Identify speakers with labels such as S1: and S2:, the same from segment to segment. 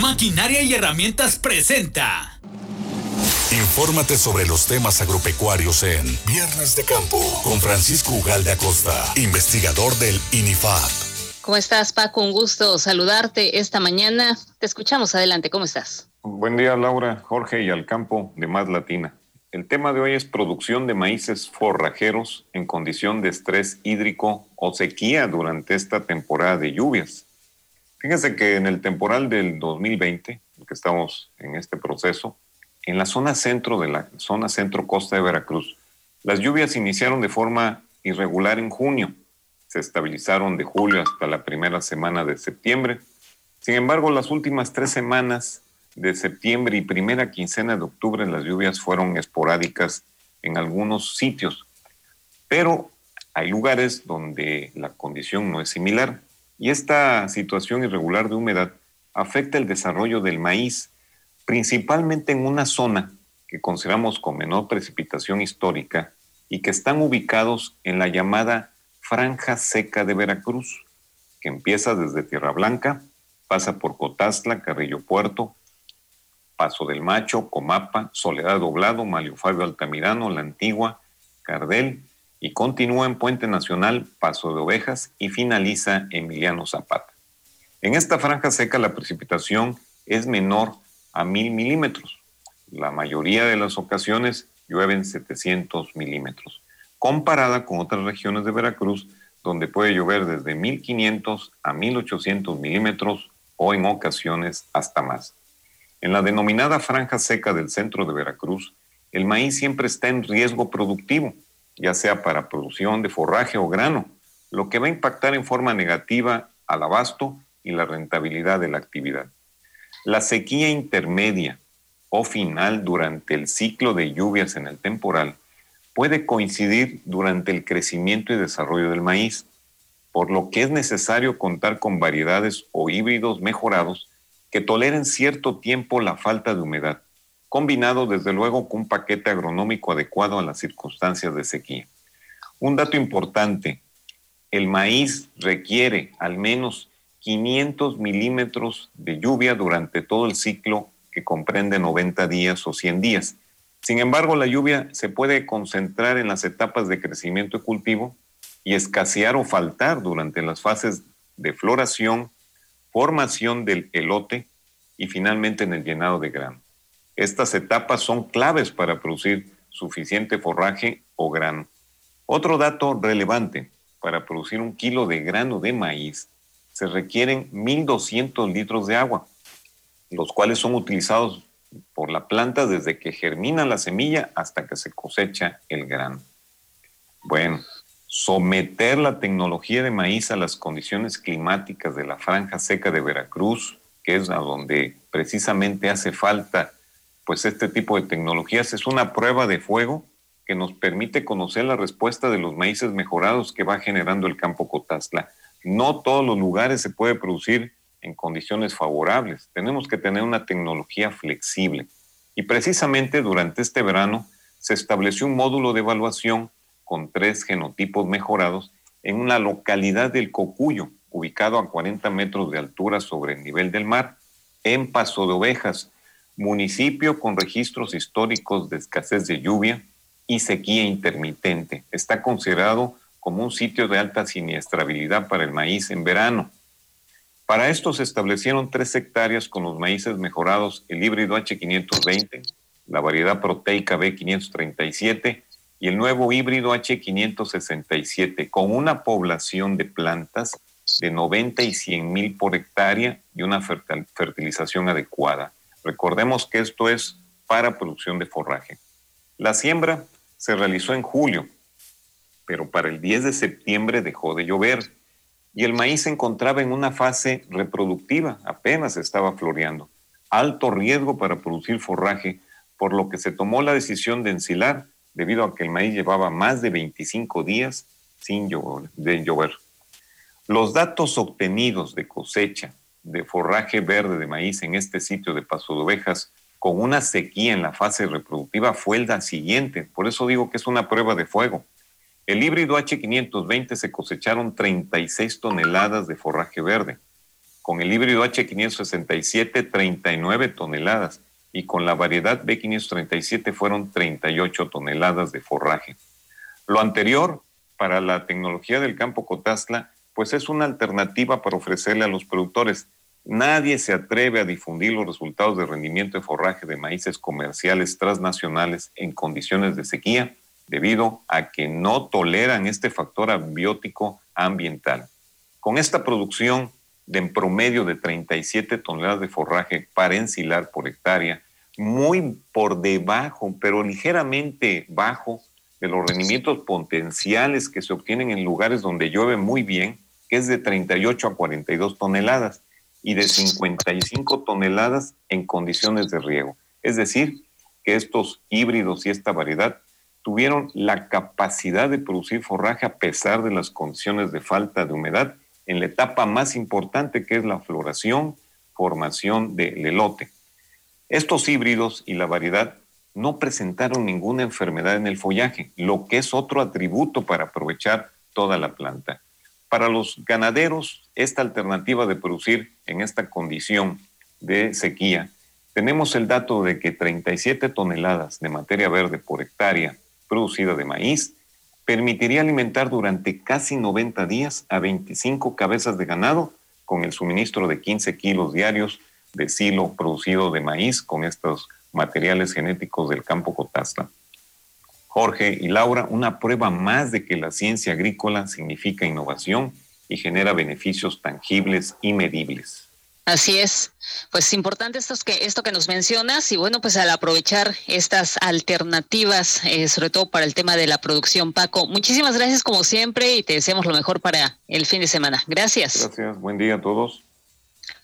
S1: Maquinaria y herramientas presenta.
S2: Infórmate sobre los temas agropecuarios en Viernes de Campo con Francisco Ugalde Acosta, investigador del INIFAP.
S3: ¿Cómo estás, Paco? Un gusto saludarte esta mañana. Te escuchamos adelante. ¿Cómo estás?
S4: Buen día, Laura, Jorge y al campo de Más Latina. El tema de hoy es producción de maíces forrajeros en condición de estrés hídrico o sequía durante esta temporada de lluvias. Fíjense que en el temporal del 2020, que estamos en este proceso, en la zona centro de la zona centro costa de Veracruz, las lluvias iniciaron de forma irregular en junio, se estabilizaron de julio hasta la primera semana de septiembre. Sin embargo, las últimas tres semanas de septiembre y primera quincena de octubre las lluvias fueron esporádicas en algunos sitios, pero hay lugares donde la condición no es similar y esta situación irregular de humedad afecta el desarrollo del maíz, principalmente en una zona que consideramos con menor precipitación histórica y que están ubicados en la llamada franja seca de Veracruz, que empieza desde Tierra Blanca, pasa por Cotazla, Carrillo Puerto, Paso del Macho, Comapa, Soledad Doblado, Malio Fabio Altamirano, La Antigua, Cardel y continúa en Puente Nacional, Paso de Ovejas y finaliza Emiliano Zapata. En esta franja seca la precipitación es menor a mil milímetros. La mayoría de las ocasiones llueven 700 milímetros, comparada con otras regiones de Veracruz donde puede llover desde 1500 a 1800 milímetros o en ocasiones hasta más. En la denominada franja seca del centro de Veracruz, el maíz siempre está en riesgo productivo, ya sea para producción de forraje o grano, lo que va a impactar en forma negativa al abasto y la rentabilidad de la actividad. La sequía intermedia o final durante el ciclo de lluvias en el temporal puede coincidir durante el crecimiento y desarrollo del maíz, por lo que es necesario contar con variedades o híbridos mejorados que toleren cierto tiempo la falta de humedad, combinado desde luego con un paquete agronómico adecuado a las circunstancias de sequía. Un dato importante, el maíz requiere al menos 500 milímetros de lluvia durante todo el ciclo que comprende 90 días o 100 días. Sin embargo, la lluvia se puede concentrar en las etapas de crecimiento y cultivo y escasear o faltar durante las fases de floración, formación del elote y finalmente en el llenado de grano. Estas etapas son claves para producir suficiente forraje o grano. Otro dato relevante, para producir un kilo de grano de maíz se requieren 1.200 litros de agua, los cuales son utilizados por la planta desde que germina la semilla hasta que se cosecha el grano. Bueno, someter la tecnología de maíz a las condiciones climáticas de la franja seca de Veracruz, que es a donde precisamente hace falta pues este tipo de tecnologías, es una prueba de fuego que nos permite conocer la respuesta de los maíces mejorados que va generando el campo Cotazla. No todos los lugares se puede producir en condiciones favorables. Tenemos que tener una tecnología flexible. Y precisamente durante este verano se estableció un módulo de evaluación con tres genotipos mejorados en una localidad del Cocuyo, ubicado a 40 metros de altura sobre el nivel del mar, en Paso de Ovejas, municipio con registros históricos de escasez de lluvia y sequía intermitente. Está considerado como un sitio de alta siniestrabilidad para el maíz en verano. Para esto se establecieron tres hectáreas con los maíces mejorados, el híbrido H520, la variedad proteica B537 y el nuevo híbrido H567, con una población de plantas de 90 y 100 mil por hectárea y una fertilización adecuada. Recordemos que esto es para producción de forraje. La siembra se realizó en julio, pero para el 10 de septiembre dejó de llover y el maíz se encontraba en una fase reproductiva, apenas estaba floreando. Alto riesgo para producir forraje, por lo que se tomó la decisión de ensilar debido a que el maíz llevaba más de 25 días sin llover. Los datos obtenidos de cosecha de forraje verde de maíz en este sitio de Paso de Ovejas con una sequía en la fase reproductiva fue el siguiente. Por eso digo que es una prueba de fuego. El híbrido H520 se cosecharon 36 toneladas de forraje verde. con el híbrido H567 39 toneladas y con la variedad B537 fueron 38 toneladas de forraje. Lo anterior, para la tecnología del campo Cotazla, pues es una alternativa para ofrecerle a los productores. Nadie se atreve a difundir los resultados de rendimiento de forraje de maíces comerciales transnacionales en condiciones de sequía debido a que no toleran este factor abiótico ambiental. Con esta producción de en promedio de 37 toneladas de forraje para ensilar por hectárea, muy por debajo, pero ligeramente bajo de los rendimientos potenciales que se obtienen en lugares donde llueve muy bien, que es de 38 a 42 toneladas y de 55 toneladas en condiciones de riego. Es decir, que estos híbridos y esta variedad tuvieron la capacidad de producir forraje a pesar de las condiciones de falta de humedad en la etapa más importante que es la floración, formación del elote. Estos híbridos y la variedad no presentaron ninguna enfermedad en el follaje, lo que es otro atributo para aprovechar toda la planta. Para los ganaderos, esta alternativa de producir en esta condición de sequía, tenemos el dato de que 37 toneladas de materia verde por hectárea producida de maíz permitiría alimentar durante casi 90 días a 25 cabezas de ganado con el suministro de 15 kilos diarios de silo producido de maíz con estos materiales genéticos del campo Cotazla. Jorge y Laura, una prueba más de que la ciencia agrícola significa innovación y genera beneficios tangibles y medibles.
S3: Así es. Pues importante esto, que, esto que nos mencionas y bueno, pues al aprovechar estas alternativas, eh, sobre todo para el tema de la producción, Paco, muchísimas gracias como siempre y te deseamos lo mejor para el fin de semana. Gracias.
S4: Gracias, buen día a todos.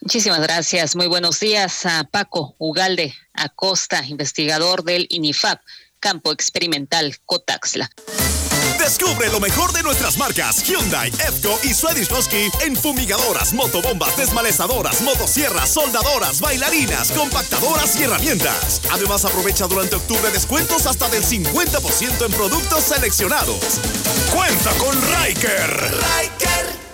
S3: Muchísimas gracias, muy buenos días a Paco Ugalde Acosta, investigador del INIFAP, Campo Experimental Cotaxla.
S5: Descubre lo mejor de nuestras marcas Hyundai, EFCO y Swarovski en fumigadoras, motobombas, desmalezadoras, motosierras, soldadoras, bailarinas, compactadoras y herramientas. Además, aprovecha durante octubre descuentos hasta del 50% en productos seleccionados. Cuenta con Riker. Riker